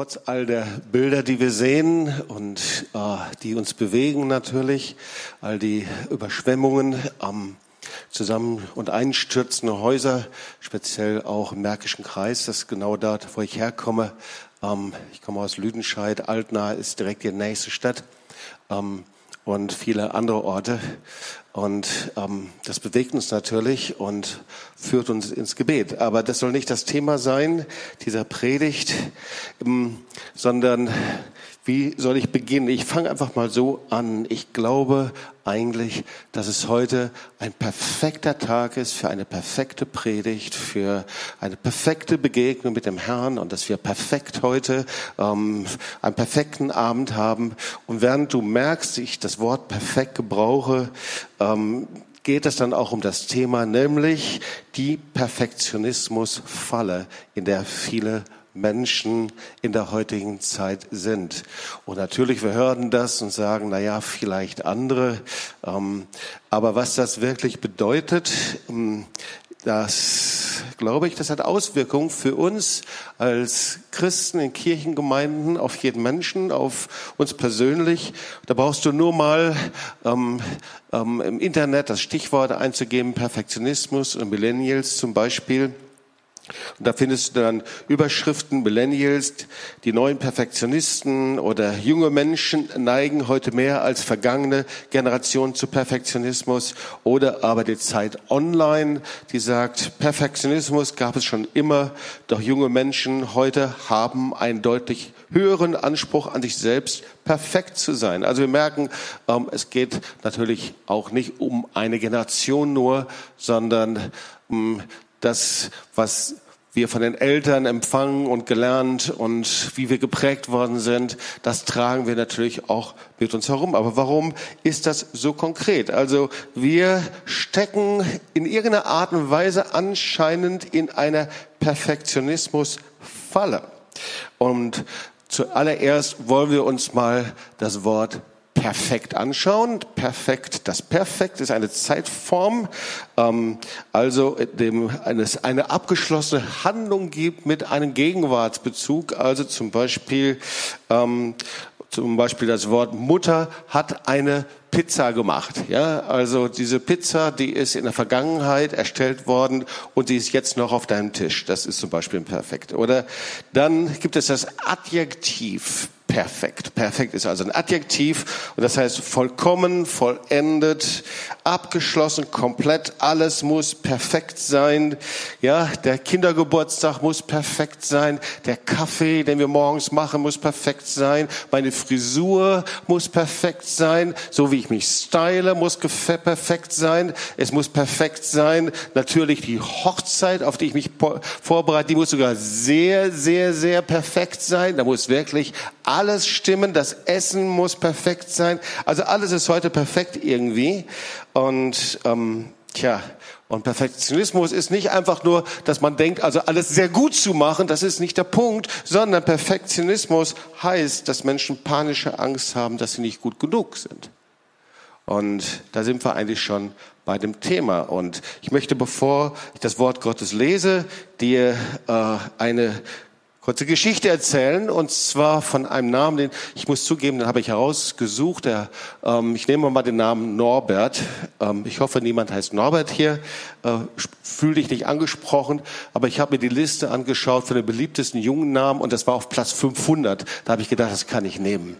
trotz all der Bilder, die wir sehen und äh, die uns bewegen natürlich, all die Überschwemmungen am zusammen und einstürzende Häuser, speziell auch im Märkischen Kreis, das ist genau dort, wo ich herkomme. Ähm, ich komme aus Lüdenscheid, Altena ist direkt die nächste Stadt. Ähm, und viele andere Orte. Und ähm, das bewegt uns natürlich und führt uns ins Gebet. Aber das soll nicht das Thema sein dieser Predigt, ähm, sondern wie soll ich beginnen? Ich fange einfach mal so an. Ich glaube eigentlich, dass es heute ein perfekter Tag ist für eine perfekte Predigt, für eine perfekte Begegnung mit dem Herrn und dass wir perfekt heute ähm, einen perfekten Abend haben. Und während du merkst, ich das Wort perfekt gebrauche, ähm, geht es dann auch um das Thema, nämlich die Perfektionismusfalle, in der viele Menschen in der heutigen Zeit sind. Und natürlich, wir hören das und sagen, na ja, vielleicht andere. Ähm, aber was das wirklich bedeutet, ähm, das glaube ich, das hat Auswirkungen für uns als Christen in Kirchengemeinden, auf jeden Menschen, auf uns persönlich. Da brauchst du nur mal ähm, ähm, im Internet das Stichwort einzugeben, Perfektionismus und Millennials zum Beispiel. Und da findest du dann Überschriften, Millennials, die neuen Perfektionisten oder junge Menschen neigen heute mehr als vergangene Generationen zu Perfektionismus oder aber die Zeit online, die sagt, Perfektionismus gab es schon immer, doch junge Menschen heute haben einen deutlich höheren Anspruch an sich selbst, perfekt zu sein. Also wir merken, ähm, es geht natürlich auch nicht um eine Generation nur, sondern ähm, das, was wir von den Eltern empfangen und gelernt und wie wir geprägt worden sind, das tragen wir natürlich auch mit uns herum. Aber warum ist das so konkret? Also wir stecken in irgendeiner Art und Weise anscheinend in einer Perfektionismusfalle. Und zuallererst wollen wir uns mal das Wort perfekt anschauen. Perfekt, das Perfekt ist eine Zeitform, ähm, also dem eines eine abgeschlossene Handlung gibt mit einem Gegenwartsbezug. Also zum Beispiel ähm, zum Beispiel das Wort Mutter hat eine Pizza gemacht. Ja, also diese Pizza, die ist in der Vergangenheit erstellt worden und die ist jetzt noch auf deinem Tisch. Das ist zum Beispiel perfekt. Oder dann gibt es das Adjektiv perfekt. Perfekt ist also ein Adjektiv und das heißt vollkommen, vollendet, abgeschlossen, komplett. Alles muss perfekt sein. Ja, der Kindergeburtstag muss perfekt sein. Der Kaffee, den wir morgens machen, muss perfekt sein. Meine Frisur muss perfekt sein. So wie ich mich style, muss perfekt sein. Es muss perfekt sein. Natürlich die Hochzeit, auf die ich mich vorbereite, die muss sogar sehr, sehr, sehr perfekt sein. Da muss wirklich alles stimmen, das Essen muss perfekt sein. Also alles ist heute perfekt irgendwie. Und ähm, tja, und Perfektionismus ist nicht einfach nur, dass man denkt, also alles sehr gut zu machen, das ist nicht der Punkt, sondern Perfektionismus heißt, dass Menschen panische Angst haben, dass sie nicht gut genug sind. Und da sind wir eigentlich schon bei dem Thema. Und ich möchte, bevor ich das Wort Gottes lese, dir äh, eine kurze Geschichte erzählen und zwar von einem Namen, den ich muss zugeben, den habe ich herausgesucht. Der, ähm, ich nehme mal den Namen Norbert. Ähm, ich hoffe, niemand heißt Norbert hier. Äh, Fühl dich nicht angesprochen, aber ich habe mir die Liste angeschaut von den beliebtesten jungen Namen und das war auf Platz 500. Da habe ich gedacht, das kann ich nehmen.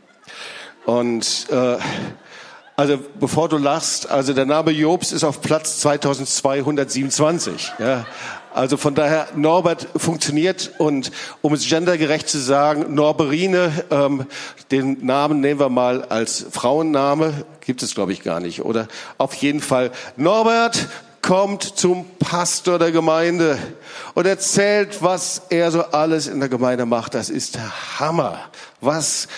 Und äh, also bevor du lachst, also der Name Jobs ist auf Platz 2227. Ja. Also von daher, Norbert funktioniert und um es gendergerecht zu sagen, Norberine, ähm, den Namen nehmen wir mal als Frauenname, gibt es glaube ich gar nicht, oder? Auf jeden Fall, Norbert kommt zum Pastor der Gemeinde und erzählt, was er so alles in der Gemeinde macht. Das ist der Hammer. Was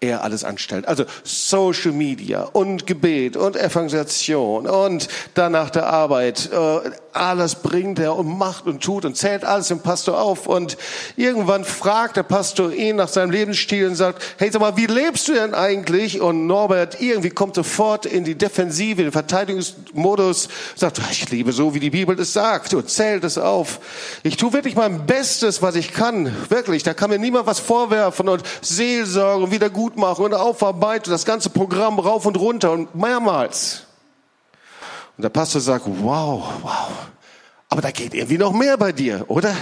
er alles anstellt. Also Social Media und Gebet und Evangelisation und dann nach der Arbeit, äh, alles bringt er und macht und tut und zählt alles dem Pastor auf. Und irgendwann fragt der Pastor ihn nach seinem Lebensstil und sagt, hey, sag mal, wie lebst du denn eigentlich? Und Norbert irgendwie kommt sofort in die Defensive, in den Verteidigungsmodus, sagt, ich lebe so, wie die Bibel es sagt und zählt es auf. Ich tue wirklich mein Bestes, was ich kann. Wirklich, da kann mir niemand was vorwerfen und Seelsorge und wieder gut machen und aufarbeiten, das ganze Programm rauf und runter und mehrmals. Und der Pastor sagt, wow, wow, aber da geht irgendwie noch mehr bei dir, oder?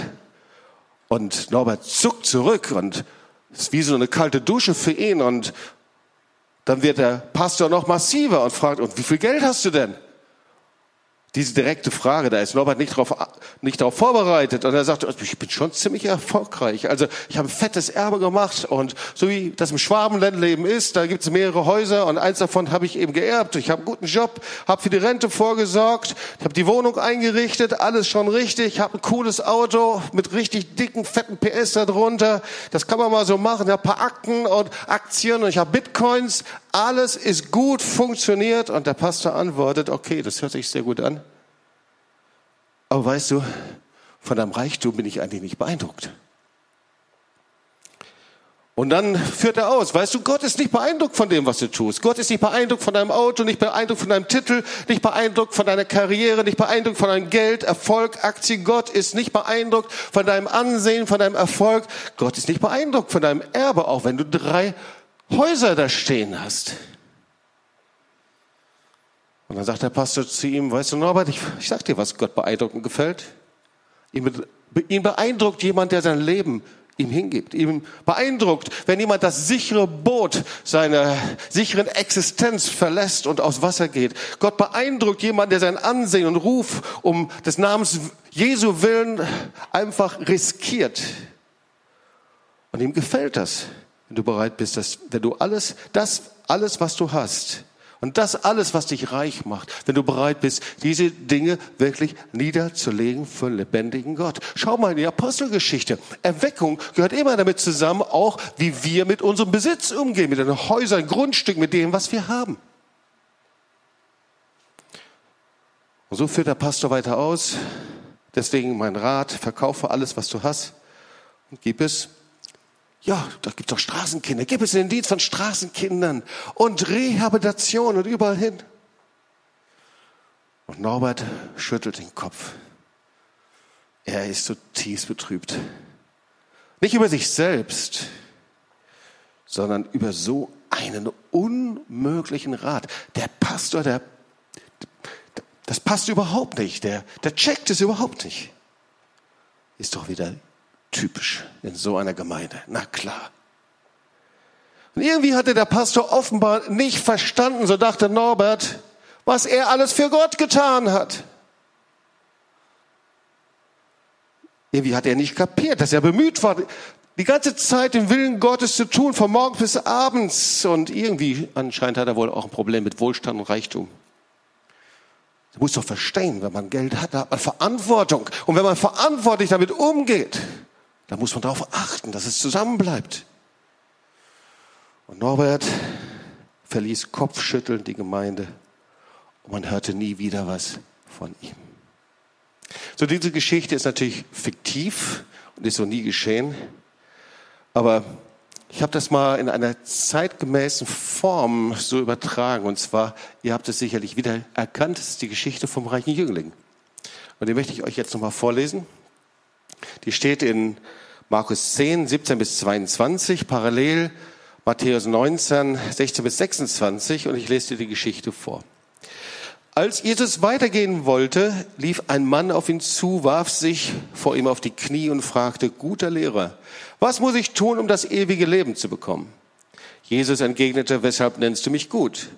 Und Norbert zuckt zurück und ist wie so eine kalte Dusche für ihn und dann wird der Pastor noch massiver und fragt, und wie viel Geld hast du denn? Diese direkte Frage, da ist Norbert nicht darauf nicht darauf vorbereitet und er sagt, ich bin schon ziemlich erfolgreich. Also ich habe ein fettes Erbe gemacht und so wie das im Schwabenländleben ist, da gibt es mehrere Häuser und eins davon habe ich eben geerbt. Ich habe einen guten Job, habe für die Rente vorgesorgt, habe die Wohnung eingerichtet, alles schon richtig, habe ein cooles Auto mit richtig dicken, fetten PS da drunter. Das kann man mal so machen. Ich habe ein paar Akten und Aktien und ich habe Bitcoins. Alles ist gut, funktioniert und der Pastor antwortet, okay, das hört sich sehr gut an. Aber weißt du, von deinem Reichtum bin ich eigentlich nicht beeindruckt. Und dann führt er aus, weißt du, Gott ist nicht beeindruckt von dem, was du tust. Gott ist nicht beeindruckt von deinem Auto, nicht beeindruckt von deinem Titel, nicht beeindruckt von deiner Karriere, nicht beeindruckt von deinem Geld, Erfolg, Aktien. Gott ist nicht beeindruckt von deinem Ansehen, von deinem Erfolg. Gott ist nicht beeindruckt von deinem Erbe, auch wenn du drei Häuser da stehen hast. Und dann sagt der Pastor zu ihm, weißt du Norbert, ich, ich sag dir, was Gott beeindruckend gefällt. Ihn, ihn beeindruckt jemand, der sein Leben ihm hingibt. Ihm beeindruckt, wenn jemand das sichere Boot seiner sicheren Existenz verlässt und aufs Wasser geht. Gott beeindruckt jemand, der sein Ansehen und Ruf um des Namens Jesu willen einfach riskiert. Und ihm gefällt das, wenn du bereit bist, dass, wenn du alles, das, alles, was du hast, und das alles, was dich reich macht, wenn du bereit bist, diese Dinge wirklich niederzulegen für einen lebendigen Gott. Schau mal in die Apostelgeschichte. Erweckung gehört immer damit zusammen, auch wie wir mit unserem Besitz umgehen, mit den Häusern, Grundstücken, mit dem, was wir haben. Und so führt der Pastor weiter aus. Deswegen mein Rat, verkaufe alles, was du hast und gib es ja, da gibt es doch Straßenkinder. Gib es in den Dienst von Straßenkindern und Rehabilitation und überall hin. Und Norbert schüttelt den Kopf. Er ist zutiefst betrübt. Nicht über sich selbst, sondern über so einen unmöglichen Rat. Der Pastor, der, das passt überhaupt nicht. Der, der checkt es überhaupt nicht. Ist doch wieder typisch in so einer Gemeinde. Na klar. Und irgendwie hatte der Pastor offenbar nicht verstanden, so dachte Norbert, was er alles für Gott getan hat. Irgendwie hat er nicht kapiert, dass er bemüht war, die ganze Zeit den Willen Gottes zu tun, von morgens bis abends. Und irgendwie anscheinend hat er wohl auch ein Problem mit Wohlstand und Reichtum. Du musst doch verstehen, wenn man Geld hat, hat man Verantwortung. Und wenn man verantwortlich damit umgeht, da muss man darauf achten, dass es zusammenbleibt. Und Norbert verließ kopfschüttelnd die Gemeinde und man hörte nie wieder was von ihm. So, diese Geschichte ist natürlich fiktiv und ist so nie geschehen. Aber ich habe das mal in einer zeitgemäßen Form so übertragen. Und zwar, ihr habt es sicherlich wieder erkannt, es ist die Geschichte vom reichen Jüngling. Und die möchte ich euch jetzt nochmal vorlesen. Die steht in Markus 10, 17 bis 22, parallel Matthäus 19, 16 bis 26 und ich lese dir die Geschichte vor. Als Jesus weitergehen wollte, lief ein Mann auf ihn zu, warf sich vor ihm auf die Knie und fragte, guter Lehrer, was muss ich tun, um das ewige Leben zu bekommen? Jesus entgegnete, weshalb nennst du mich gut?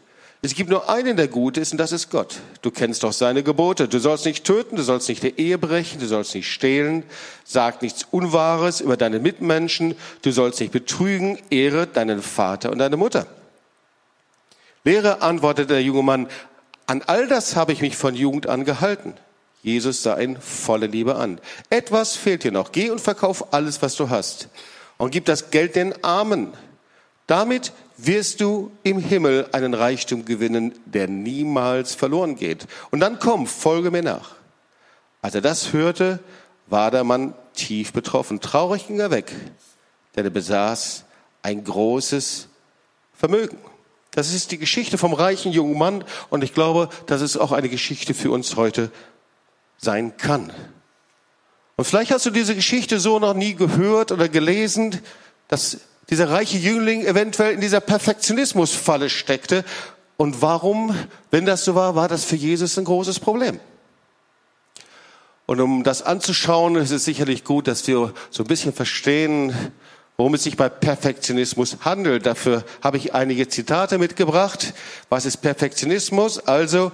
Es gibt nur einen, der gut ist, und das ist Gott. Du kennst doch seine Gebote. Du sollst nicht töten, du sollst nicht der Ehe brechen, du sollst nicht stehlen, sag nichts Unwahres über deine Mitmenschen, du sollst nicht betrügen, ehre deinen Vater und deine Mutter. Lehrer, antwortete der junge Mann, an all das habe ich mich von Jugend an gehalten. Jesus sah ihn volle Liebe an. Etwas fehlt dir noch. Geh und verkauf alles, was du hast. Und gib das Geld den Armen Damit wirst du im Himmel einen Reichtum gewinnen, der niemals verloren geht. Und dann komm, folge mir nach. Als er das hörte, war der Mann tief betroffen. Traurig ging er weg, denn er besaß ein großes Vermögen. Das ist die Geschichte vom reichen jungen Mann und ich glaube, dass es auch eine Geschichte für uns heute sein kann. Und vielleicht hast du diese Geschichte so noch nie gehört oder gelesen, dass dieser reiche Jüngling eventuell in dieser Perfektionismusfalle steckte. Und warum, wenn das so war, war das für Jesus ein großes Problem. Und um das anzuschauen, ist es sicherlich gut, dass wir so ein bisschen verstehen, worum es sich bei Perfektionismus handelt. Dafür habe ich einige Zitate mitgebracht. Was ist Perfektionismus? Also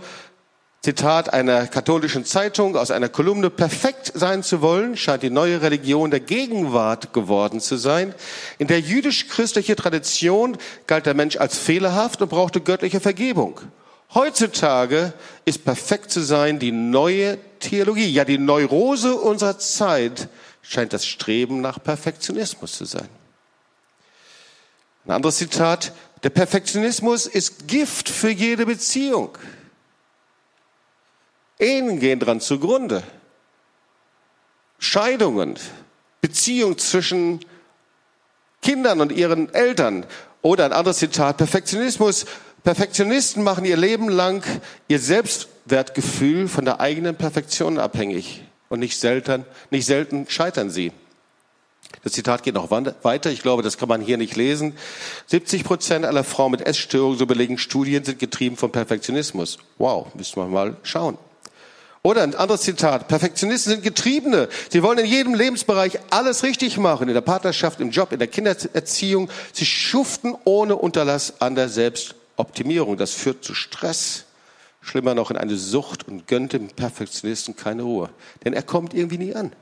Zitat einer katholischen Zeitung aus einer Kolumne, perfekt sein zu wollen, scheint die neue Religion der Gegenwart geworden zu sein. In der jüdisch-christlichen Tradition galt der Mensch als fehlerhaft und brauchte göttliche Vergebung. Heutzutage ist perfekt zu sein die neue Theologie. Ja, die Neurose unserer Zeit scheint das Streben nach Perfektionismus zu sein. Ein anderes Zitat, der Perfektionismus ist Gift für jede Beziehung. Ehen gehen dran zugrunde. Scheidungen, Beziehung zwischen Kindern und ihren Eltern. Oder ein anderes Zitat, Perfektionismus. Perfektionisten machen ihr Leben lang ihr Selbstwertgefühl von der eigenen Perfektion abhängig. Und nicht selten, nicht selten scheitern sie. Das Zitat geht noch weiter. Ich glaube, das kann man hier nicht lesen. 70 Prozent aller Frauen mit Essstörungen, so belegen Studien, sind getrieben vom Perfektionismus. Wow, müssen wir mal schauen. Oder ein anderes Zitat. Perfektionisten sind Getriebene. Sie wollen in jedem Lebensbereich alles richtig machen. In der Partnerschaft, im Job, in der Kindererziehung. Sie schuften ohne Unterlass an der Selbstoptimierung. Das führt zu Stress. Schlimmer noch in eine Sucht und gönnt dem Perfektionisten keine Ruhe. Denn er kommt irgendwie nie an.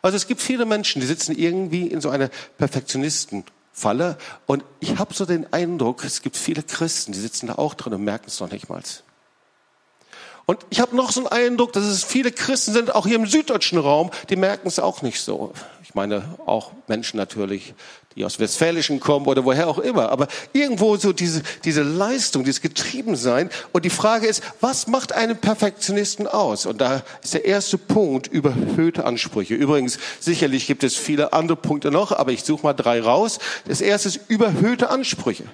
Also es gibt viele Menschen, die sitzen irgendwie in so einer Perfektionistenfalle. Und ich habe so den Eindruck, es gibt viele Christen, die sitzen da auch drin und merken es noch nicht mal. Und ich habe noch so einen Eindruck, dass es viele Christen sind, auch hier im süddeutschen Raum, die merken es auch nicht so. Ich meine auch Menschen natürlich, die aus Westfälischen kommen oder woher auch immer. Aber irgendwo so diese, diese Leistung, dieses Getriebensein. Und die Frage ist, was macht einen Perfektionisten aus? Und da ist der erste Punkt überhöhte Ansprüche. Übrigens, sicherlich gibt es viele andere Punkte noch, aber ich suche mal drei raus. Das erste ist überhöhte Ansprüche.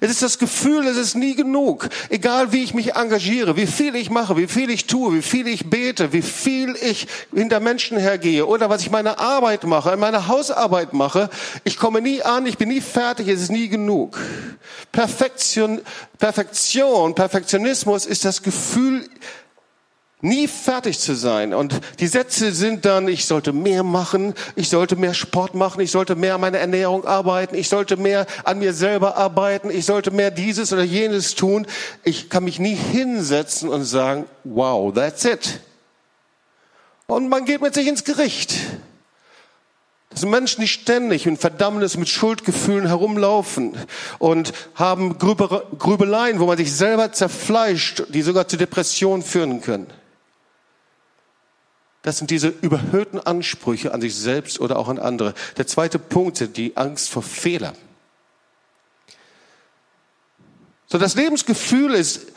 Es ist das Gefühl, es ist nie genug. Egal wie ich mich engagiere, wie viel ich mache, wie viel ich tue, wie viel ich bete, wie viel ich hinter Menschen hergehe oder was ich meine Arbeit mache, meine Hausarbeit mache. Ich komme nie an, ich bin nie fertig, es ist nie genug. Perfektion, Perfektion, Perfektionismus ist das Gefühl, nie fertig zu sein. Und die Sätze sind dann, ich sollte mehr machen, ich sollte mehr Sport machen, ich sollte mehr an meiner Ernährung arbeiten, ich sollte mehr an mir selber arbeiten, ich sollte mehr dieses oder jenes tun. Ich kann mich nie hinsetzen und sagen, wow, that's it. Und man geht mit sich ins Gericht. Das sind Menschen, die ständig in Verdammnis mit Schuldgefühlen herumlaufen und haben Grübeleien, wo man sich selber zerfleischt, die sogar zu Depressionen führen können. Das sind diese überhöhten Ansprüche an sich selbst oder auch an andere. Der zweite Punkt sind die Angst vor Fehlern. So, das Lebensgefühl ist,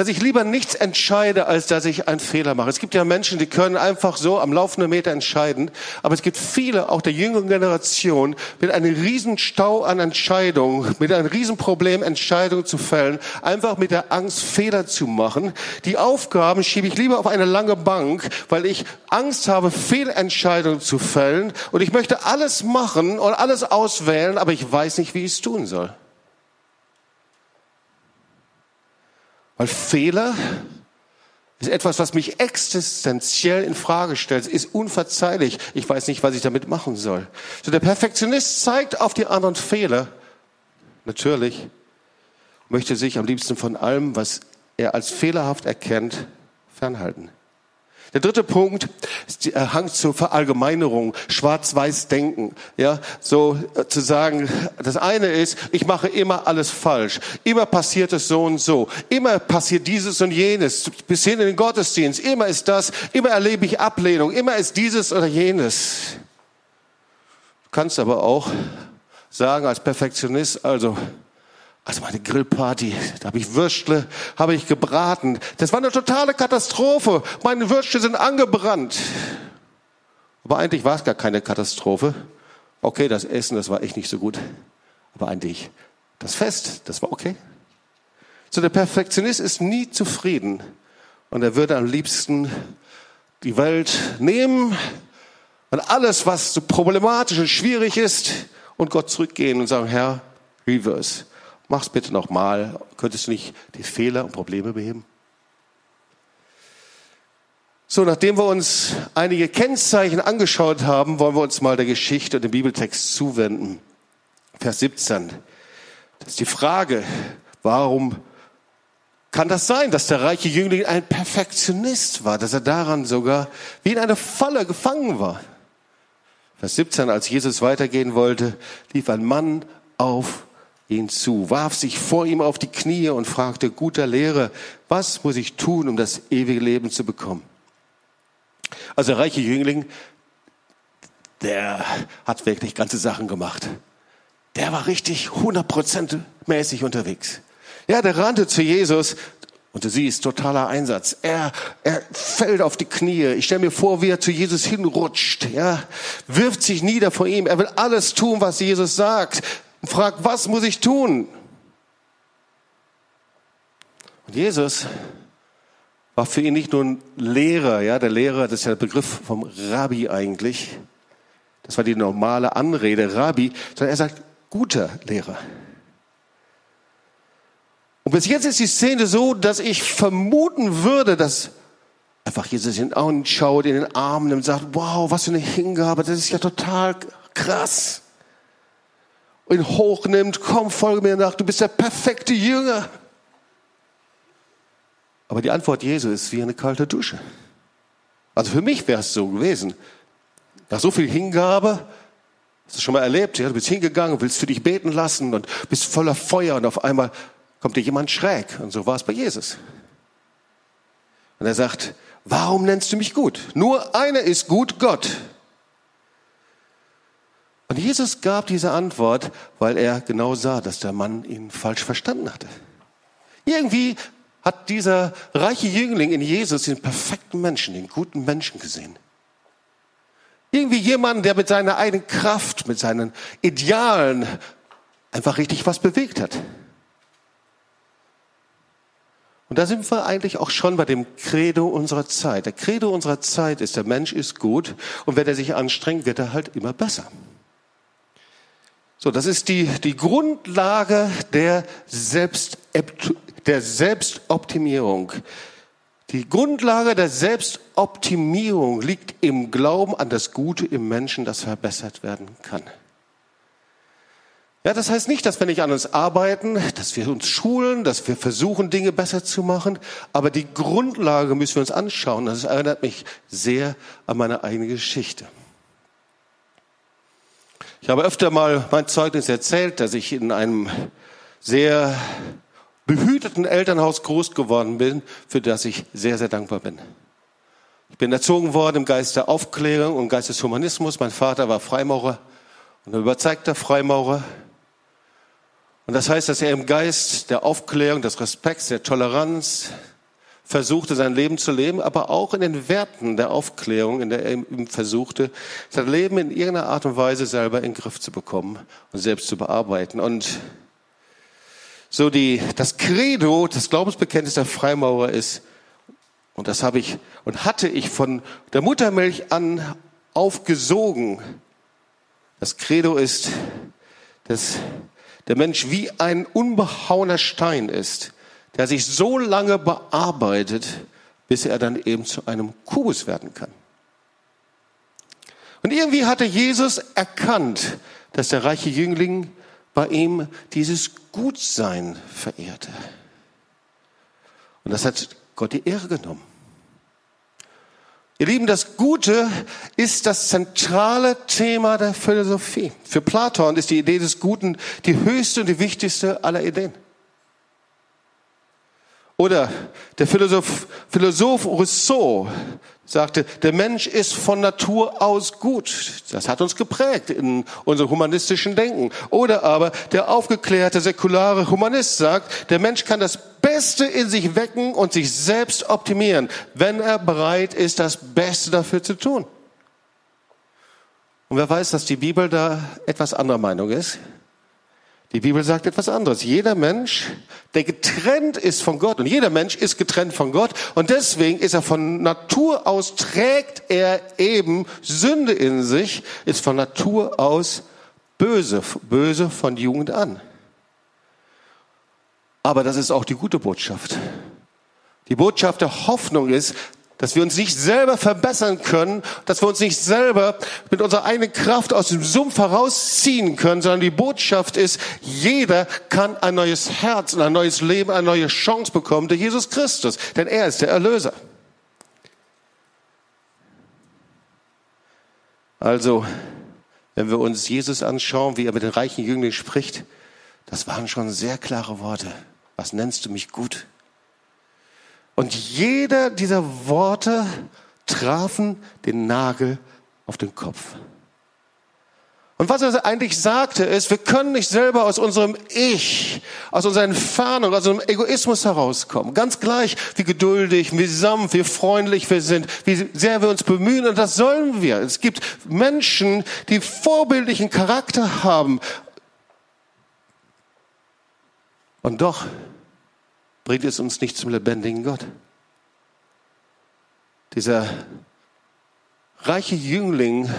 dass ich lieber nichts entscheide, als dass ich einen Fehler mache. Es gibt ja Menschen, die können einfach so am laufenden Meter entscheiden, aber es gibt viele, auch der jüngeren Generation, mit einem riesen Stau an Entscheidungen, mit einem riesen Problem, Entscheidungen zu fällen, einfach mit der Angst, Fehler zu machen. Die Aufgaben schiebe ich lieber auf eine lange Bank, weil ich Angst habe, Fehlentscheidungen zu fällen und ich möchte alles machen und alles auswählen, aber ich weiß nicht, wie ich es tun soll. Weil Fehler ist etwas, was mich existenziell in Frage stellt, ist unverzeihlich. Ich weiß nicht, was ich damit machen soll. So der Perfektionist zeigt auf die anderen Fehler. Natürlich möchte sich am liebsten von allem, was er als fehlerhaft erkennt, fernhalten. Der dritte Punkt ist der äh, Hang zur Verallgemeinerung, schwarz-weiß denken. Ja, so äh, zu sagen, das eine ist, ich mache immer alles falsch. Immer passiert es so und so. Immer passiert dieses und jenes. Bis hin in den Gottesdienst. Immer ist das. Immer erlebe ich Ablehnung. Immer ist dieses oder jenes. Du kannst aber auch sagen als Perfektionist, also, also meine Grillparty, da habe ich Würstle, habe ich gebraten. Das war eine totale Katastrophe. Meine Würstle sind angebrannt. Aber eigentlich war es gar keine Katastrophe. Okay, das Essen, das war echt nicht so gut. Aber eigentlich das Fest, das war okay. So der Perfektionist ist nie zufrieden und er würde am liebsten die Welt nehmen und alles, was so problematisch und schwierig ist, und Gott zurückgehen und sagen, Herr, reverse, mach's bitte nochmal. Könntest du nicht die Fehler und Probleme beheben? So, nachdem wir uns einige Kennzeichen angeschaut haben, wollen wir uns mal der Geschichte und dem Bibeltext zuwenden. Vers 17. Das ist die Frage, warum kann das sein, dass der reiche Jüngling ein Perfektionist war, dass er daran sogar wie in eine Falle gefangen war? Vers 17, als Jesus weitergehen wollte, lief ein Mann auf ihn zu, warf sich vor ihm auf die Knie und fragte, guter Lehrer, was muss ich tun, um das ewige Leben zu bekommen? Also der reiche Jüngling, der hat wirklich ganze Sachen gemacht der war richtig 100% mäßig unterwegs. Ja, der rannte zu Jesus und du siehst, totaler Einsatz. Er, er fällt auf die Knie. Ich stelle mir vor, wie er zu Jesus hinrutscht, ja, wirft sich nieder vor ihm. Er will alles tun, was Jesus sagt. Und fragt, was muss ich tun? Und Jesus war für ihn nicht nur ein Lehrer, ja, der Lehrer, das ist ja der Begriff vom Rabbi eigentlich. Das war die normale Anrede, Rabbi, sondern er sagt, guter Lehrer. Und bis jetzt ist die Szene so, dass ich vermuten würde, dass einfach Jesus in den Augen schaut, in den Arm nimmt und sagt, wow, was für eine Hingabe, das ist ja total krass. Ihn hochnimmt, komm, folge mir nach, du bist der perfekte Jünger. Aber die Antwort Jesu ist wie eine kalte Dusche. Also für mich wäre es so gewesen. Nach so viel Hingabe Hast du schon mal erlebt? Ja, du bist hingegangen, willst für dich beten lassen und bist voller Feuer und auf einmal kommt dir jemand schräg. Und so war es bei Jesus. Und er sagt, warum nennst du mich gut? Nur einer ist gut, Gott. Und Jesus gab diese Antwort, weil er genau sah, dass der Mann ihn falsch verstanden hatte. Irgendwie hat dieser reiche Jüngling in Jesus den perfekten Menschen, den guten Menschen gesehen. Irgendwie jemand, der mit seiner eigenen Kraft, mit seinen Idealen einfach richtig was bewegt hat. Und da sind wir eigentlich auch schon bei dem Credo unserer Zeit. Der Credo unserer Zeit ist, der Mensch ist gut und wenn er sich anstrengt, wird er halt immer besser. So, das ist die, die Grundlage der, Selbst, der Selbstoptimierung. Die Grundlage der Selbstoptimierung liegt im Glauben an das Gute im Menschen, das verbessert werden kann. Ja, das heißt nicht, dass wir nicht an uns arbeiten, dass wir uns schulen, dass wir versuchen, Dinge besser zu machen, aber die Grundlage müssen wir uns anschauen. Das erinnert mich sehr an meine eigene Geschichte. Ich habe öfter mal mein Zeugnis erzählt, dass ich in einem sehr behüteten Elternhaus groß geworden bin, für das ich sehr, sehr dankbar bin. Ich bin erzogen worden im Geist der Aufklärung und Geist des Humanismus. Mein Vater war Freimaurer und ein überzeugter Freimaurer. Und das heißt, dass er im Geist der Aufklärung, des Respekts, der Toleranz versuchte, sein Leben zu leben, aber auch in den Werten der Aufklärung, in der er versuchte, sein Leben in irgendeiner Art und Weise selber in den Griff zu bekommen und selbst zu bearbeiten. Und so die, das Credo, das Glaubensbekenntnis der Freimaurer ist, und das habe ich und hatte ich von der Muttermilch an aufgesogen. Das Credo ist, dass der Mensch wie ein unbehauener Stein ist, der sich so lange bearbeitet, bis er dann eben zu einem Kubus werden kann. Und irgendwie hatte Jesus erkannt, dass der reiche Jüngling bei ihm dieses Gutsein verehrte. Und das hat Gott die Ehre genommen. Ihr Lieben, das Gute ist das zentrale Thema der Philosophie. Für Platon ist die Idee des Guten die höchste und die wichtigste aller Ideen. Oder der Philosoph, Philosoph Rousseau sagte, der Mensch ist von Natur aus gut. Das hat uns geprägt in unserem humanistischen Denken. Oder aber der aufgeklärte säkulare Humanist sagt, der Mensch kann das Beste in sich wecken und sich selbst optimieren, wenn er bereit ist, das Beste dafür zu tun. Und wer weiß, dass die Bibel da etwas anderer Meinung ist? Die Bibel sagt etwas anderes. Jeder Mensch, der getrennt ist von Gott, und jeder Mensch ist getrennt von Gott, und deswegen ist er von Natur aus, trägt er eben Sünde in sich, ist von Natur aus böse, böse von Jugend an. Aber das ist auch die gute Botschaft. Die Botschaft der Hoffnung ist, dass wir uns nicht selber verbessern können, dass wir uns nicht selber mit unserer eigenen Kraft aus dem Sumpf herausziehen können, sondern die Botschaft ist, jeder kann ein neues Herz und ein neues Leben, eine neue Chance bekommen durch Jesus Christus, denn er ist der Erlöser. Also, wenn wir uns Jesus anschauen, wie er mit den reichen Jünglingen spricht, das waren schon sehr klare Worte. Was nennst du mich gut? Und jeder dieser Worte trafen den Nagel auf den Kopf. Und was er eigentlich sagte, ist, wir können nicht selber aus unserem Ich, aus unserer Entfernung, aus unserem Egoismus herauskommen. Ganz gleich, wie geduldig, wie sanft, wie freundlich wir sind, wie sehr wir uns bemühen. Und das sollen wir. Es gibt Menschen, die vorbildlichen Charakter haben. Und doch bringt es uns nicht zum lebendigen Gott. Dieser reiche Jüngling,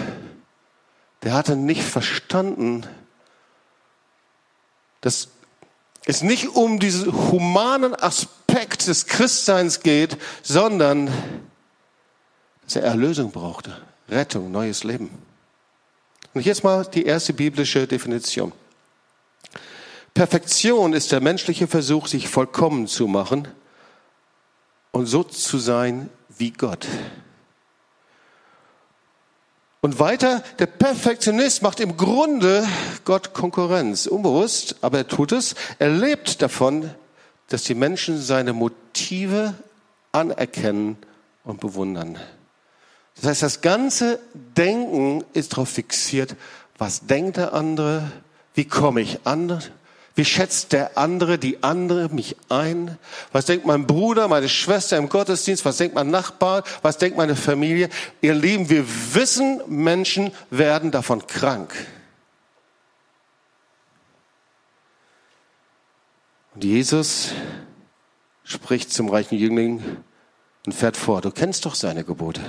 der hatte nicht verstanden, dass es nicht um diesen humanen Aspekt des Christseins geht, sondern dass er Erlösung brauchte, Rettung, neues Leben. Und jetzt mal die erste biblische Definition. Perfektion ist der menschliche Versuch, sich vollkommen zu machen und so zu sein wie Gott. Und weiter, der Perfektionist macht im Grunde Gott Konkurrenz. Unbewusst, aber er tut es. Er lebt davon, dass die Menschen seine Motive anerkennen und bewundern. Das heißt, das ganze Denken ist darauf fixiert, was denkt der andere, wie komme ich an, wie schätzt der andere, die andere mich ein? Was denkt mein Bruder, meine Schwester im Gottesdienst? Was denkt mein Nachbar? Was denkt meine Familie? Ihr Lieben, wir wissen, Menschen werden davon krank. Und Jesus spricht zum reichen Jüngling und fährt vor. Du kennst doch seine Gebote.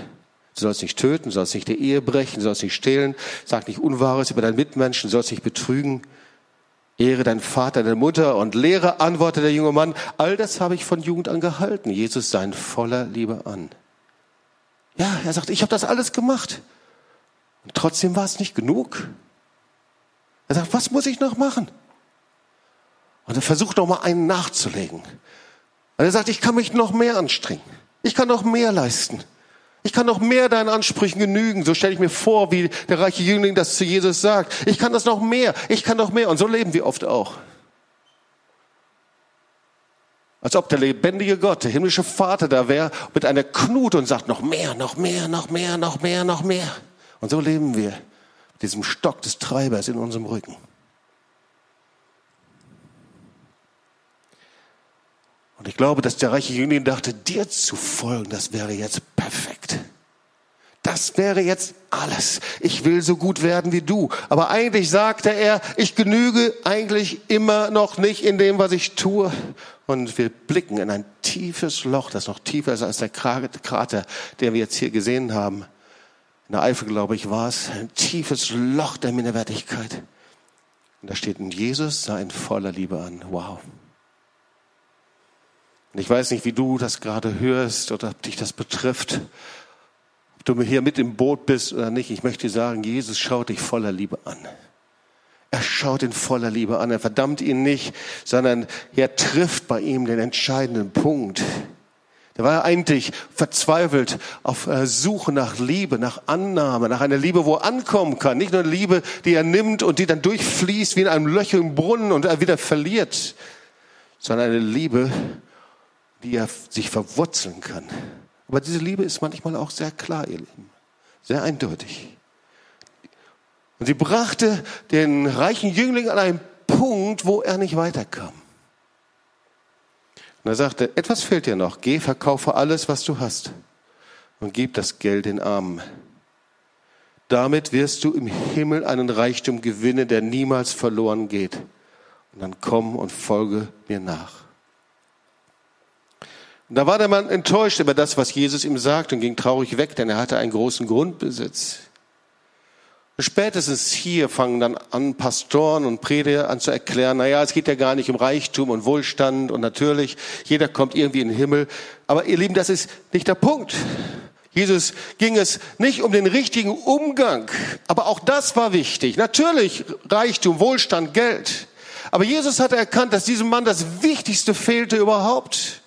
Du sollst nicht töten, du sollst nicht die Ehe brechen, du sollst nicht stehlen, sag nicht Unwahres über deinen Mitmenschen, du sollst nicht betrügen. Ehre deinen Vater, deine Mutter und Lehre, antwortete der junge Mann, all das habe ich von Jugend an gehalten. Jesus sah ihn voller Liebe an. Ja, er sagt, ich habe das alles gemacht. Und trotzdem war es nicht genug. Er sagt, was muss ich noch machen? Und er versucht noch mal einen nachzulegen. Und er sagt, ich kann mich noch mehr anstrengen. Ich kann noch mehr leisten. Ich kann noch mehr deinen Ansprüchen genügen. So stelle ich mir vor, wie der reiche Jüngling das zu Jesus sagt. Ich kann das noch mehr. Ich kann noch mehr. Und so leben wir oft auch. Als ob der lebendige Gott, der himmlische Vater da wäre mit einer Knut und sagt noch mehr, noch mehr, noch mehr, noch mehr, noch mehr. Und so leben wir mit diesem Stock des Treibers in unserem Rücken. Und ich glaube, dass der reiche Jüngling dachte, dir zu folgen, das wäre jetzt perfekt. Das wäre jetzt alles. Ich will so gut werden wie du. Aber eigentlich sagte er, ich genüge eigentlich immer noch nicht in dem, was ich tue. Und wir blicken in ein tiefes Loch, das noch tiefer ist als der Krater, den wir jetzt hier gesehen haben. In der Eifel, glaube ich, war es. Ein tiefes Loch der Minderwertigkeit. Und da steht, und Jesus sah in voller Liebe an. Wow. Und ich weiß nicht, wie du das gerade hörst oder ob dich das betrifft, ob du hier mit im Boot bist oder nicht. Ich möchte sagen, Jesus schaut dich voller Liebe an. Er schaut ihn voller Liebe an. Er verdammt ihn nicht, sondern er trifft bei ihm den entscheidenden Punkt. Der war eigentlich verzweifelt auf äh, Suche nach Liebe, nach Annahme, nach einer Liebe, wo er ankommen kann. Nicht nur eine Liebe, die er nimmt und die dann durchfließt wie in einem Löcher im Brunnen und er wieder verliert, sondern eine Liebe, die er sich verwurzeln kann. Aber diese Liebe ist manchmal auch sehr klar, ihr Lieben, sehr eindeutig. Und sie brachte den reichen Jüngling an einen Punkt, wo er nicht weiterkam. Und er sagte, etwas fehlt dir noch. Geh, verkaufe alles, was du hast und gib das Geld den Armen. Damit wirst du im Himmel einen Reichtum gewinnen, der niemals verloren geht. Und dann komm und folge mir nach. Und da war der Mann enttäuscht über das, was Jesus ihm sagt und ging traurig weg, denn er hatte einen großen Grundbesitz. Spätestens hier fangen dann an Pastoren und Prediger an zu erklären, naja, es geht ja gar nicht um Reichtum und Wohlstand und natürlich, jeder kommt irgendwie in den Himmel. Aber ihr Lieben, das ist nicht der Punkt. Jesus ging es nicht um den richtigen Umgang, aber auch das war wichtig. Natürlich Reichtum, Wohlstand, Geld. Aber Jesus hatte erkannt, dass diesem Mann das Wichtigste fehlte überhaupt,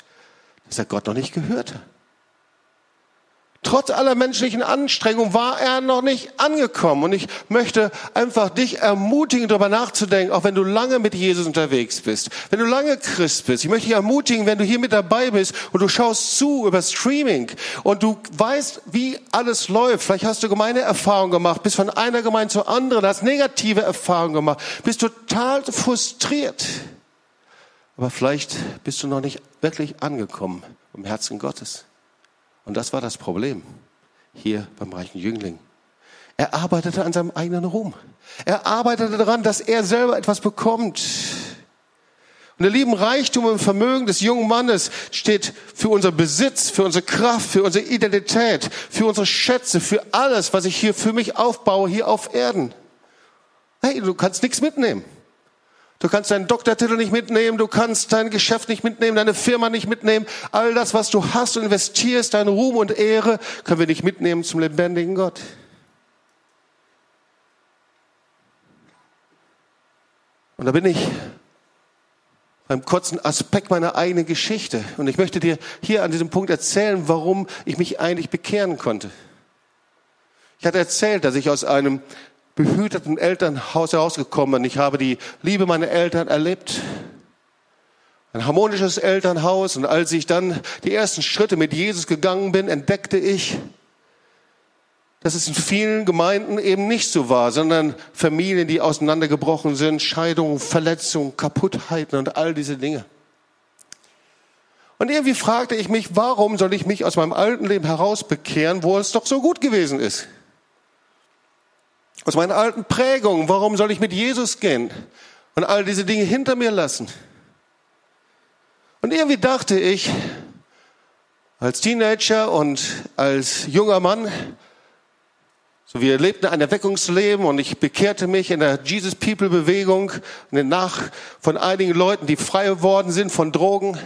dass er Gott noch nicht gehörte. Trotz aller menschlichen Anstrengungen war er noch nicht angekommen. Und ich möchte einfach dich ermutigen, darüber nachzudenken, auch wenn du lange mit Jesus unterwegs bist, wenn du lange Christ bist. Ich möchte dich ermutigen, wenn du hier mit dabei bist und du schaust zu über Streaming und du weißt, wie alles läuft. Vielleicht hast du Gemeindeerfahrung gemacht, bist von einer Gemeinde zur anderen, hast negative Erfahrungen gemacht, bist total frustriert. Aber vielleicht bist du noch nicht wirklich angekommen im Herzen Gottes. Und das war das Problem hier beim reichen Jüngling. Er arbeitete an seinem eigenen Ruhm. Er arbeitete daran, dass er selber etwas bekommt. Und der lieben Reichtum und Vermögen des jungen Mannes steht für unser Besitz, für unsere Kraft, für unsere Identität, für unsere Schätze, für alles, was ich hier für mich aufbaue, hier auf Erden. Hey, du kannst nichts mitnehmen. Du kannst deinen Doktortitel nicht mitnehmen, du kannst dein Geschäft nicht mitnehmen, deine Firma nicht mitnehmen. All das, was du hast und investierst, dein Ruhm und Ehre, können wir nicht mitnehmen zum lebendigen Gott. Und da bin ich beim kurzen Aspekt meiner eigenen Geschichte. Und ich möchte dir hier an diesem Punkt erzählen, warum ich mich eigentlich bekehren konnte. Ich hatte erzählt, dass ich aus einem behüteten Elternhaus herausgekommen. Ich habe die Liebe meiner Eltern erlebt. Ein harmonisches Elternhaus. Und als ich dann die ersten Schritte mit Jesus gegangen bin, entdeckte ich, dass es in vielen Gemeinden eben nicht so war, sondern Familien, die auseinandergebrochen sind, Scheidungen, Verletzungen, Kaputtheiten und all diese Dinge. Und irgendwie fragte ich mich, warum soll ich mich aus meinem alten Leben herausbekehren, wo es doch so gut gewesen ist? Aus meinen alten Prägungen. Warum soll ich mit Jesus gehen und all diese Dinge hinter mir lassen? Und irgendwie dachte ich, als Teenager und als junger Mann, so wir lebten ein Erweckungsleben und ich bekehrte mich in der Jesus People Bewegung nach von einigen Leuten, die frei geworden sind von Drogen.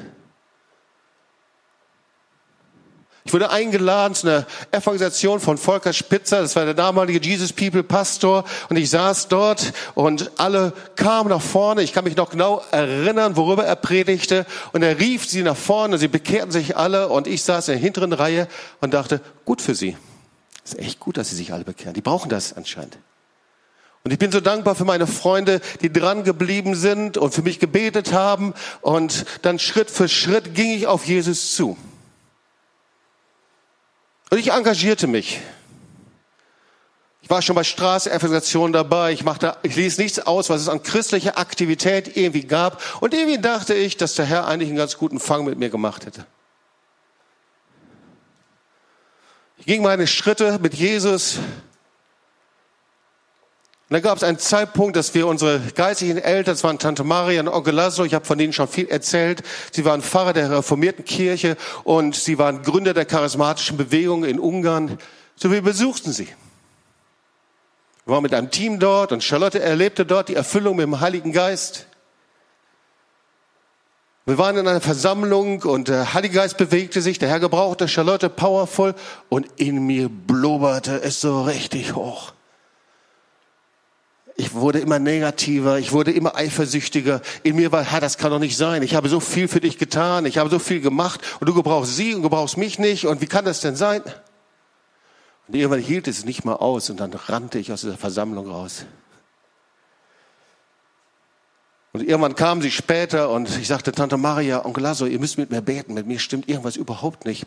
Ich wurde eingeladen zu einer Evangelisation von Volker Spitzer, das war der damalige Jesus People Pastor, und ich saß dort und alle kamen nach vorne. Ich kann mich noch genau erinnern, worüber er predigte, und er rief sie nach vorne, sie bekehrten sich alle, und ich saß in der hinteren Reihe und dachte, gut für sie. ist echt gut, dass sie sich alle bekehren. Die brauchen das anscheinend. Und ich bin so dankbar für meine Freunde, die dran geblieben sind und für mich gebetet haben. Und dann Schritt für Schritt ging ich auf Jesus zu. Und ich engagierte mich. Ich war schon bei Straßenevangelisation dabei. Ich machte, ich ließ nichts aus, was es an christlicher Aktivität irgendwie gab. Und irgendwie dachte ich, dass der Herr eigentlich einen ganz guten Fang mit mir gemacht hätte. Ich ging meine Schritte mit Jesus und dann gab es einen Zeitpunkt, dass wir unsere geistlichen Eltern, das waren Tante Maria und Onkel Laszlo, ich habe von denen schon viel erzählt, sie waren Pfarrer der reformierten Kirche und sie waren Gründer der charismatischen Bewegung in Ungarn. So wir besuchten sie. Wir waren mit einem Team dort und Charlotte erlebte dort die Erfüllung mit dem Heiligen Geist. Wir waren in einer Versammlung und der Heilige Geist bewegte sich, der Herr gebrauchte Charlotte powerful und in mir blubberte es so richtig hoch. Ich wurde immer negativer, ich wurde immer eifersüchtiger. In mir war, Herr, das kann doch nicht sein. Ich habe so viel für dich getan, ich habe so viel gemacht und du gebrauchst sie und gebrauchst mich nicht. Und wie kann das denn sein? Und irgendwann hielt es nicht mal aus und dann rannte ich aus dieser Versammlung raus. Und irgendwann kamen sie später und ich sagte, Tante Maria, Onkel Laszlo, ihr müsst mit mir beten, mit mir stimmt irgendwas überhaupt nicht.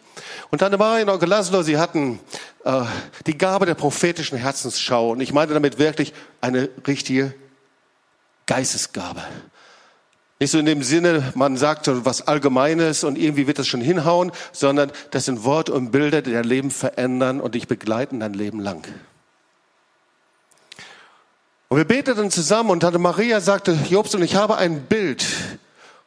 Und Tante Maria und Onkel Laszlo, sie hatten äh, die Gabe der prophetischen Herzensschau. Und ich meine damit wirklich eine richtige Geistesgabe. Nicht so in dem Sinne, man sagt was Allgemeines und irgendwie wird das schon hinhauen, sondern das sind Worte und Bilder, die dein Leben verändern und dich begleiten dein Leben lang. Und wir beteten zusammen und Tante Maria sagte, Jobst, und ich habe ein Bild.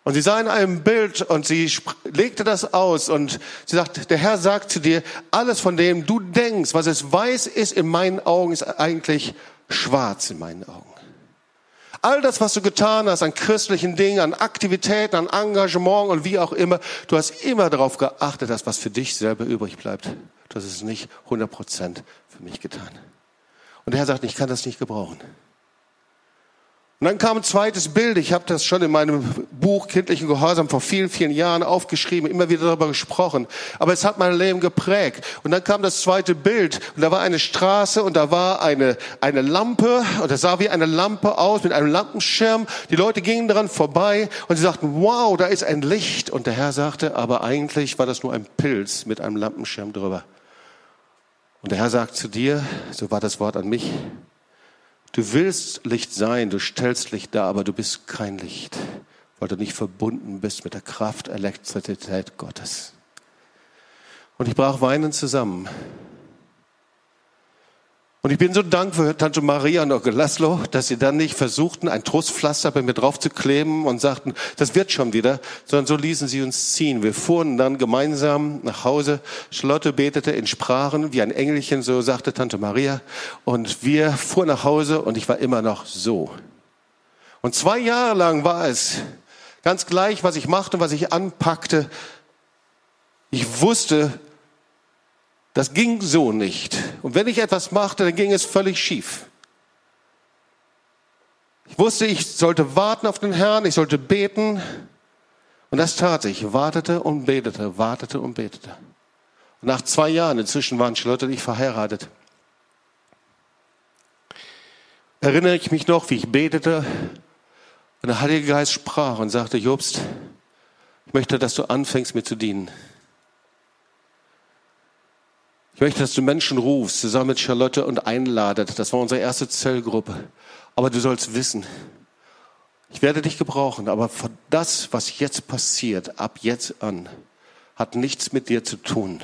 Und sie sah in einem Bild und sie legte das aus und sie sagt, der Herr sagt zu dir, alles von dem du denkst, was es weiß ist in meinen Augen, ist eigentlich schwarz in meinen Augen. All das, was du getan hast an christlichen Dingen, an Aktivitäten, an Engagement und wie auch immer, du hast immer darauf geachtet, dass was für dich selber übrig bleibt. Du hast es nicht 100 Prozent für mich getan. Und der Herr sagt, ich kann das nicht gebrauchen. Und dann kam ein zweites Bild. Ich habe das schon in meinem Buch Kindlichen Gehorsam vor vielen, vielen Jahren aufgeschrieben, immer wieder darüber gesprochen. Aber es hat mein Leben geprägt. Und dann kam das zweite Bild. Und da war eine Straße und da war eine, eine Lampe. Und das sah wie eine Lampe aus mit einem Lampenschirm. Die Leute gingen daran vorbei und sie sagten, wow, da ist ein Licht. Und der Herr sagte, aber eigentlich war das nur ein Pilz mit einem Lampenschirm drüber. Und der Herr sagt zu dir, so war das Wort an mich, Du willst Licht sein, du stellst Licht dar, aber du bist kein Licht, weil du nicht verbunden bist mit der Kraft, Elektrizität Gottes. Und ich brauche weinen zusammen. Und ich bin so dankbar für Tante Maria und Onkel Laszlo, dass sie dann nicht versuchten, ein Trostpflaster bei mir drauf zu kleben und sagten, das wird schon wieder, sondern so ließen sie uns ziehen. Wir fuhren dann gemeinsam nach Hause. Charlotte betete in Sprachen wie ein Engelchen, so sagte Tante Maria. Und wir fuhren nach Hause und ich war immer noch so. Und zwei Jahre lang war es ganz gleich, was ich machte, was ich anpackte. Ich wusste, das ging so nicht. Und wenn ich etwas machte, dann ging es völlig schief. Ich wusste, ich sollte warten auf den Herrn, ich sollte beten. Und das tat ich. Wartete und betete, wartete und betete. Und nach zwei Jahren, inzwischen waren Charlotte und ich verheiratet, erinnere ich mich noch, wie ich betete und der Heilige Geist sprach und sagte, Jobst, ich möchte, dass du anfängst, mir zu dienen. Ich möchte, dass du Menschen rufst, zusammen mit Charlotte und einladet. Das war unsere erste Zellgruppe. Aber du sollst wissen, ich werde dich gebrauchen, aber das, was jetzt passiert, ab jetzt an, hat nichts mit dir zu tun.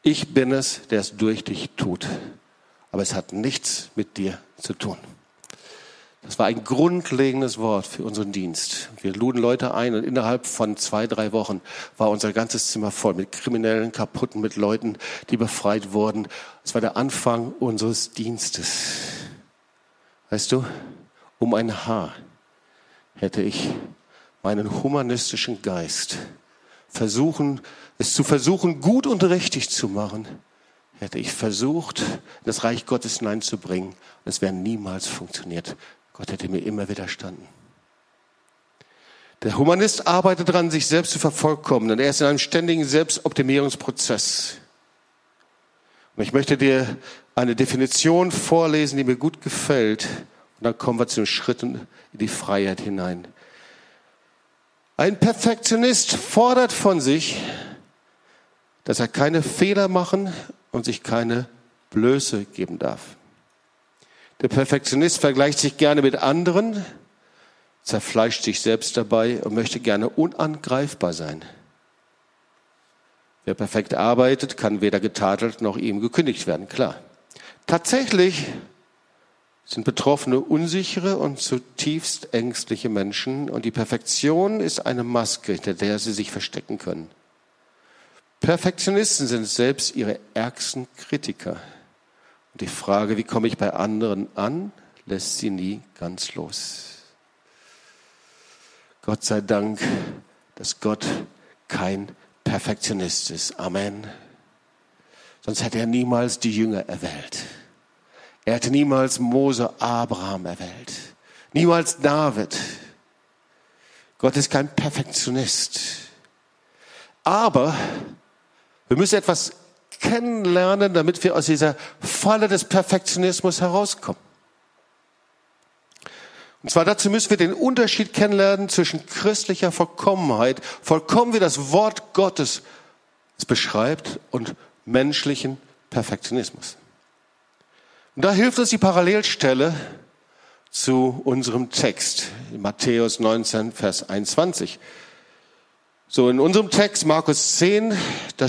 Ich bin es, der es durch dich tut. Aber es hat nichts mit dir zu tun. Das war ein grundlegendes Wort für unseren Dienst. Wir luden Leute ein und innerhalb von zwei, drei Wochen war unser ganzes Zimmer voll mit Kriminellen, kaputten, mit Leuten, die befreit wurden. Es war der Anfang unseres Dienstes. Weißt du, um ein Haar hätte ich meinen humanistischen Geist versuchen, es zu versuchen, gut und richtig zu machen, hätte ich versucht, das Reich Gottes hineinzubringen. Es wäre niemals funktioniert. Gott hätte mir immer widerstanden. Der Humanist arbeitet daran, sich selbst zu vervollkommnen. Er ist in einem ständigen Selbstoptimierungsprozess. Und ich möchte dir eine Definition vorlesen, die mir gut gefällt. Und dann kommen wir zu den Schritten in die Freiheit hinein. Ein Perfektionist fordert von sich, dass er keine Fehler machen und sich keine Blöße geben darf. Der Perfektionist vergleicht sich gerne mit anderen, zerfleischt sich selbst dabei und möchte gerne unangreifbar sein. Wer perfekt arbeitet, kann weder getadelt noch ihm gekündigt werden, klar. Tatsächlich sind Betroffene unsichere und zutiefst ängstliche Menschen und die Perfektion ist eine Maske, hinter der sie sich verstecken können. Perfektionisten sind selbst ihre ärgsten Kritiker. Und die Frage, wie komme ich bei anderen an, lässt sie nie ganz los. Gott sei Dank, dass Gott kein Perfektionist ist. Amen. Sonst hätte er niemals die Jünger erwählt. Er hätte niemals Mose, Abraham erwählt. Niemals David. Gott ist kein Perfektionist. Aber wir müssen etwas kennenlernen, damit wir aus dieser Falle des Perfektionismus herauskommen. Und zwar dazu müssen wir den Unterschied kennenlernen zwischen christlicher Vollkommenheit, vollkommen wie das Wort Gottes es beschreibt, und menschlichen Perfektionismus. Und da hilft uns die Parallelstelle zu unserem Text Matthäus 19, Vers 21. So, in unserem Text, Markus 10, da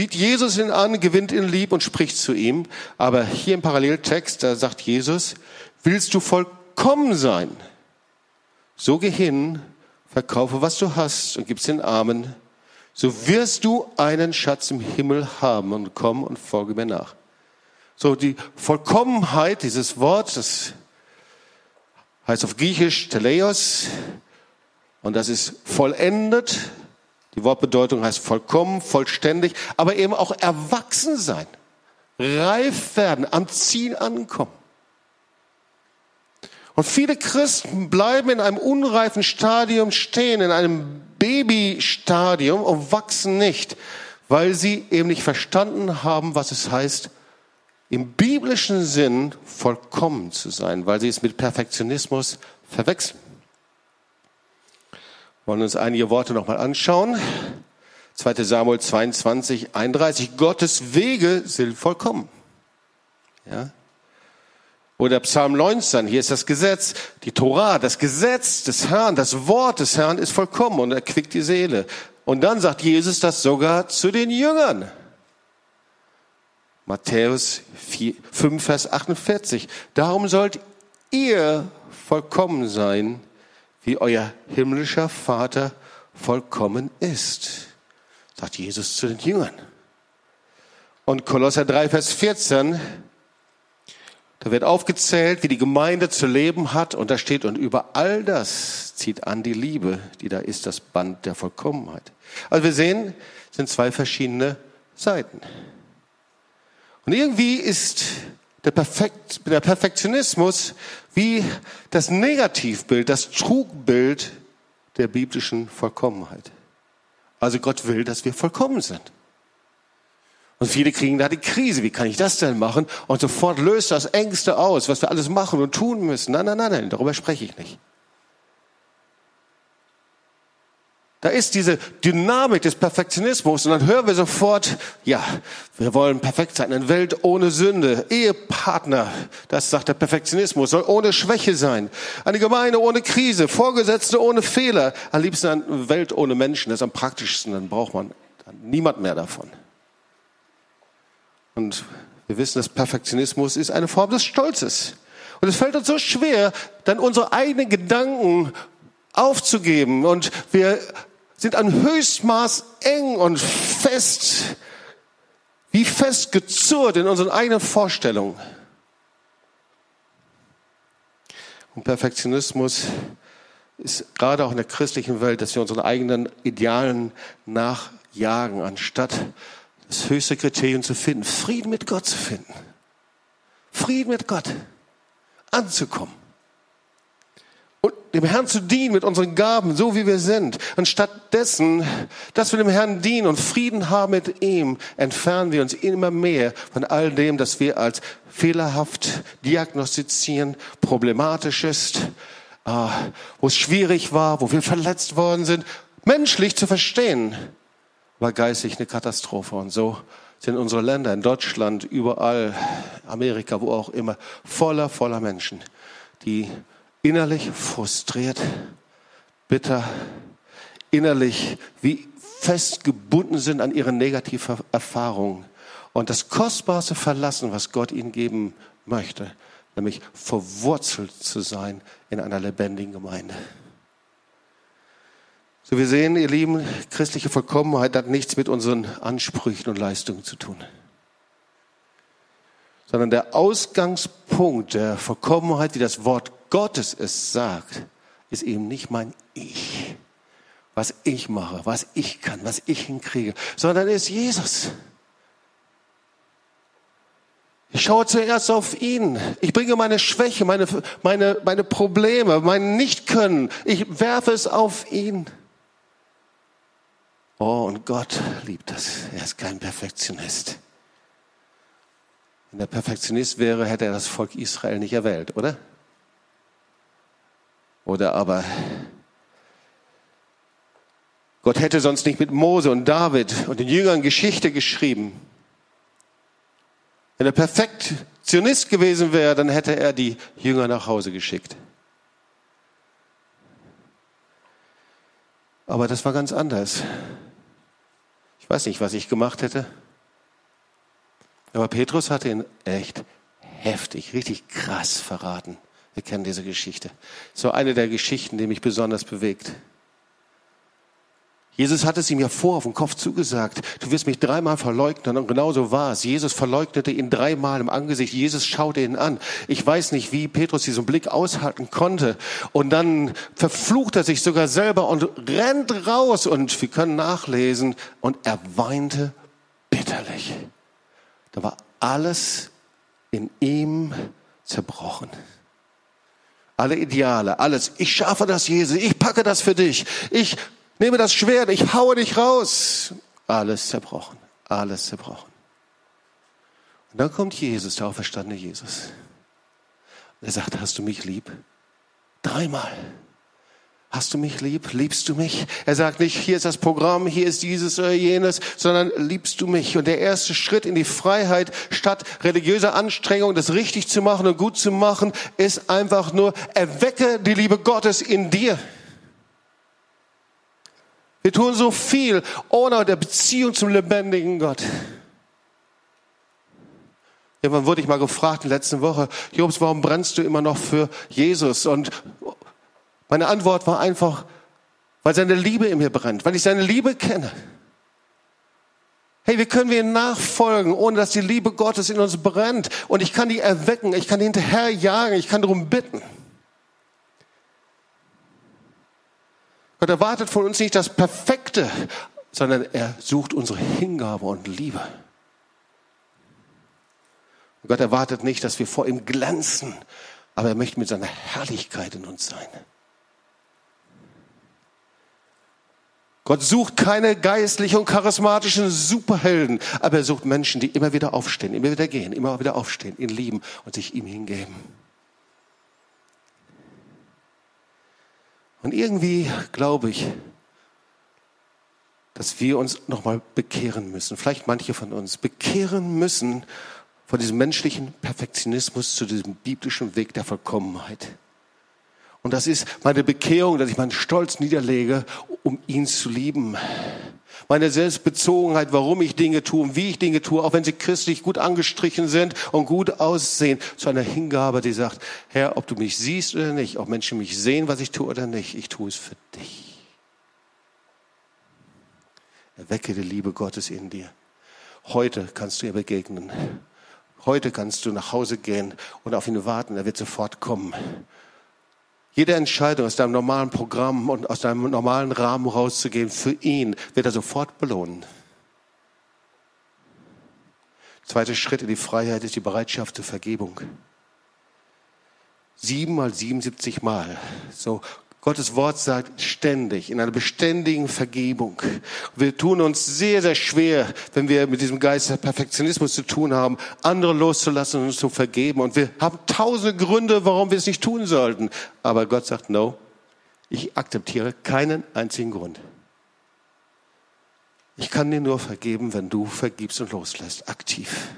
sieht Jesus ihn an, gewinnt ihn lieb und spricht zu ihm. Aber hier im Paralleltext, da sagt Jesus, willst du vollkommen sein? So geh hin, verkaufe, was du hast und gib's den Armen. So wirst du einen Schatz im Himmel haben und komm und folge mir nach. So, die Vollkommenheit, dieses Wort, das heißt auf Griechisch Teleios, und das ist vollendet. Die Wortbedeutung heißt vollkommen, vollständig, aber eben auch erwachsen sein, reif werden, am Ziel ankommen. Und viele Christen bleiben in einem unreifen Stadium stehen, in einem Babystadium und wachsen nicht, weil sie eben nicht verstanden haben, was es heißt, im biblischen Sinn vollkommen zu sein, weil sie es mit Perfektionismus verwechseln wollen uns einige Worte nochmal anschauen. 2. Samuel 22, 31. Gottes Wege sind vollkommen. Ja. Oder Psalm 19, hier ist das Gesetz, die Torah, das Gesetz des Herrn, das Wort des Herrn ist vollkommen und erquickt die Seele. Und dann sagt Jesus das sogar zu den Jüngern. Matthäus 4, 5, Vers 48. Darum sollt ihr vollkommen sein, wie euer himmlischer Vater vollkommen ist, sagt Jesus zu den Jüngern. Und Kolosser 3, Vers 14, da wird aufgezählt, wie die Gemeinde zu leben hat. Und da steht, und über all das zieht an die Liebe, die da ist, das Band der Vollkommenheit. Also wir sehen, es sind zwei verschiedene Seiten. Und irgendwie ist der, Perfekt, der Perfektionismus wie das Negativbild, das Trugbild der biblischen Vollkommenheit. Also Gott will, dass wir vollkommen sind. Und viele kriegen da die Krise. Wie kann ich das denn machen? Und sofort löst das Ängste aus, was wir alles machen und tun müssen. Nein, nein, nein, nein, darüber spreche ich nicht. Da ist diese Dynamik des Perfektionismus und dann hören wir sofort, ja, wir wollen perfekt sein, eine Welt ohne Sünde, Ehepartner, das sagt der Perfektionismus, soll ohne Schwäche sein, eine Gemeinde ohne Krise, Vorgesetzte ohne Fehler, am liebsten eine Welt ohne Menschen, das ist am praktischsten, dann braucht man niemand mehr davon. Und wir wissen, dass Perfektionismus ist eine Form des Stolzes. Und es fällt uns so schwer, dann unsere eigenen Gedanken aufzugeben und wir sind an Höchstmaß eng und fest, wie fest gezurrt in unseren eigenen Vorstellungen. Und Perfektionismus ist gerade auch in der christlichen Welt, dass wir unseren eigenen Idealen nachjagen, anstatt das höchste Kriterium zu finden, Frieden mit Gott zu finden. Frieden mit Gott anzukommen dem Herrn zu dienen mit unseren Gaben, so wie wir sind. Anstatt dessen, dass wir dem Herrn dienen und Frieden haben mit ihm, entfernen wir uns immer mehr von all dem, das wir als fehlerhaft diagnostizieren, problematisch ist, äh, wo es schwierig war, wo wir verletzt worden sind, menschlich zu verstehen, war geistig eine Katastrophe. Und so sind unsere Länder in Deutschland, überall, Amerika, wo auch immer, voller, voller Menschen, die innerlich frustriert, bitter, innerlich wie festgebunden sind an ihre negative Erfahrungen und das Kostbarste verlassen, was Gott ihnen geben möchte, nämlich verwurzelt zu sein in einer lebendigen Gemeinde. So, wir sehen, ihr Lieben, christliche Vollkommenheit hat nichts mit unseren Ansprüchen und Leistungen zu tun sondern der Ausgangspunkt der Vollkommenheit, wie das Wort Gottes es sagt, ist eben nicht mein Ich, was ich mache, was ich kann, was ich hinkriege, sondern ist Jesus. Ich schaue zuerst auf ihn. Ich bringe meine Schwäche, meine, meine, meine Probleme, mein Nichtkönnen. Ich werfe es auf ihn. Oh, und Gott liebt das. Er ist kein Perfektionist. Wenn er Perfektionist wäre, hätte er das Volk Israel nicht erwählt, oder? Oder aber Gott hätte sonst nicht mit Mose und David und den Jüngern Geschichte geschrieben. Wenn er Perfektionist gewesen wäre, dann hätte er die Jünger nach Hause geschickt. Aber das war ganz anders. Ich weiß nicht, was ich gemacht hätte. Aber Petrus hatte ihn echt heftig, richtig krass verraten. Wir kennen diese Geschichte. So eine der Geschichten, die mich besonders bewegt. Jesus hat es ihm ja vor auf den Kopf zugesagt. Du wirst mich dreimal verleugnen und genauso war es. Jesus verleugnete ihn dreimal im Angesicht. Jesus schaute ihn an. Ich weiß nicht, wie Petrus diesen Blick aushalten konnte. Und dann verflucht er sich sogar selber und rennt raus. Und wir können nachlesen. Und er weinte bitterlich. Da war alles in ihm zerbrochen. Alle Ideale, alles. Ich schaffe das, Jesus. Ich packe das für dich. Ich nehme das Schwert, ich haue dich raus. Alles zerbrochen, alles zerbrochen. Und dann kommt Jesus, der auferstandene Jesus. Und er sagt, hast du mich lieb? Dreimal. Hast du mich lieb? Liebst du mich? Er sagt nicht, hier ist das Programm, hier ist dieses oder jenes, sondern liebst du mich? Und der erste Schritt in die Freiheit, statt religiöser Anstrengung, das richtig zu machen und gut zu machen, ist einfach nur, erwecke die Liebe Gottes in dir. Wir tun so viel ohne der Beziehung zum lebendigen Gott. Irgendwann wurde ich mal gefragt in der letzten Woche, Jobs, warum brennst du immer noch für Jesus? Und meine Antwort war einfach, weil seine Liebe in mir brennt, weil ich seine Liebe kenne. Hey, wie können wir ihm nachfolgen, ohne dass die Liebe Gottes in uns brennt? Und ich kann die erwecken, ich kann die hinterherjagen, ich kann darum bitten. Gott erwartet von uns nicht das Perfekte, sondern er sucht unsere Hingabe und Liebe. Gott erwartet nicht, dass wir vor ihm glänzen, aber er möchte mit seiner Herrlichkeit in uns sein. Gott sucht keine geistlichen und charismatischen Superhelden, aber er sucht Menschen, die immer wieder aufstehen, immer wieder gehen, immer wieder aufstehen, ihn lieben und sich ihm hingeben. Und irgendwie glaube ich, dass wir uns nochmal bekehren müssen, vielleicht manche von uns bekehren müssen von diesem menschlichen Perfektionismus zu diesem biblischen Weg der Vollkommenheit. Und das ist meine Bekehrung, dass ich meinen Stolz niederlege, um ihn zu lieben meine Selbstbezogenheit, warum ich Dinge tue und wie ich Dinge tue, auch wenn sie christlich gut angestrichen sind und gut aussehen, zu einer Hingabe, die sagt, Herr, ob du mich siehst oder nicht, ob Menschen mich sehen, was ich tue oder nicht, ich tue es für dich. Erwecke die Liebe Gottes in dir. Heute kannst du ihr begegnen. Heute kannst du nach Hause gehen und auf ihn warten. Er wird sofort kommen. Jede Entscheidung aus deinem normalen Programm und aus deinem normalen Rahmen rauszugehen, für ihn wird er sofort belohnen. Zweiter Schritt in die Freiheit ist die Bereitschaft zur Vergebung. Sieben mal 77 Mal. So Gottes Wort sagt ständig, in einer beständigen Vergebung. Wir tun uns sehr, sehr schwer, wenn wir mit diesem Geist der Perfektionismus zu tun haben, andere loszulassen und uns zu vergeben. Und wir haben tausende Gründe, warum wir es nicht tun sollten. Aber Gott sagt, no, ich akzeptiere keinen einzigen Grund. Ich kann dir nur vergeben, wenn du vergibst und loslässt, aktiv.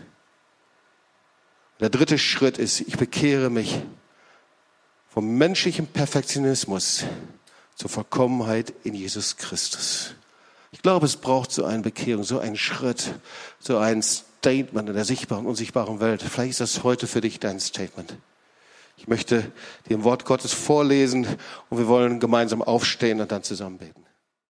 Der dritte Schritt ist, ich bekehre mich vom menschlichen Perfektionismus zur Vollkommenheit in Jesus Christus. Ich glaube, es braucht so eine Bekehrung, so einen Schritt, so ein Statement in der sichtbaren unsichtbaren Welt. Vielleicht ist das heute für dich dein Statement. Ich möchte dir ein Wort Gottes vorlesen und wir wollen gemeinsam aufstehen und dann zusammen beten.